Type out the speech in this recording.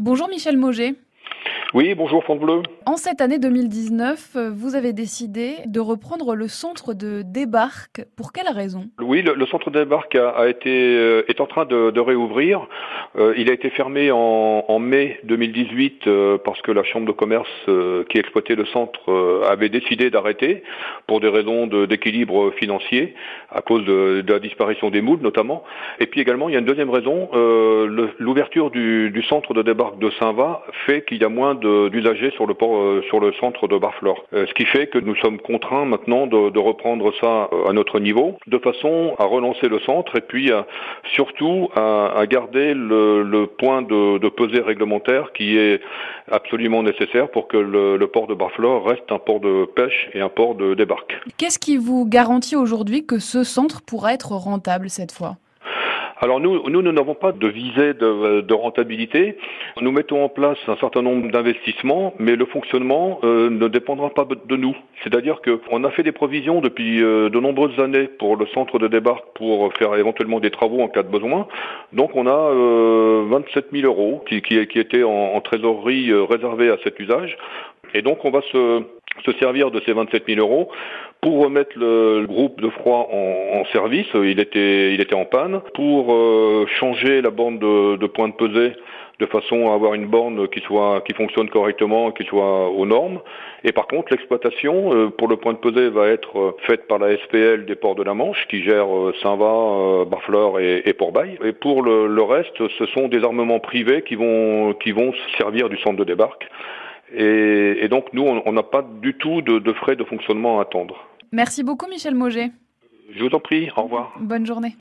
Bonjour Michel Mauger. Oui, bonjour Fond Bleu. En cette année 2019, vous avez décidé de reprendre le centre de débarque. Pour quelle raison? Oui, le, centre de débarque a, été, euh, est en train de, réouvrir. Euh, il a été fermé en, mai 2018 euh, parce que la chambre de commerce qui exploitait le centre avait décidé d'arrêter pour des raisons d'équilibre financier à cause de, la disparition des moules notamment. Et puis également, il y a une deuxième raison. L'ouverture du, du, centre de débarque de Saint-Va fait qu'il y a moins d'usagers sur le port, euh, sur le centre de Barfleur. Euh, ce qui fait que nous sommes contraints maintenant de, reprendre ça euh, à notre niveau, de façon à relancer le centre et puis surtout à, garder le, point de, pesée réglementaire qui est absolument nécessaire pour que le, port de Barfleur reste un port de pêche et un port de débarque. Qu'est-ce qui vous garantit aujourd'hui que ce centre pourra être rentable cette fois? Alors nous, nous, n'avons pas de visée de, rentabilité. Nous mettons en place un certain nombre d'investissements, mais le fonctionnement euh, ne dépendra pas de nous. C'est-à-dire qu'on a fait des provisions depuis euh, de nombreuses années pour le centre de débarque pour faire éventuellement des travaux en cas de besoin. Donc on a euh, 27 000 euros qui, qui, qui étaient en, en trésorerie euh, réservés à cet usage. Et donc on va se, se servir de ces 27 000 euros pour remettre le groupe de froid en, service. Il était, il était en panne. Pour euh, changer la borne de, de point de pesée de façon à avoir une borne qui soit qui fonctionne correctement, qui soit aux normes. Et par contre, l'exploitation euh, pour le point de pesée va être euh, faite par la SPL des ports de la Manche, qui gère Saint-Va, Barfleur et, et Port-Bail. Et pour le, reste, ce sont des armements privés qui vont qui vont servir du centre de débarque. Et, donc nous, on n'a pas du tout de, frais de fonctionnement à attendre. Merci beaucoup Michel Mauger. Je vous en prie, au revoir. Bonne journée.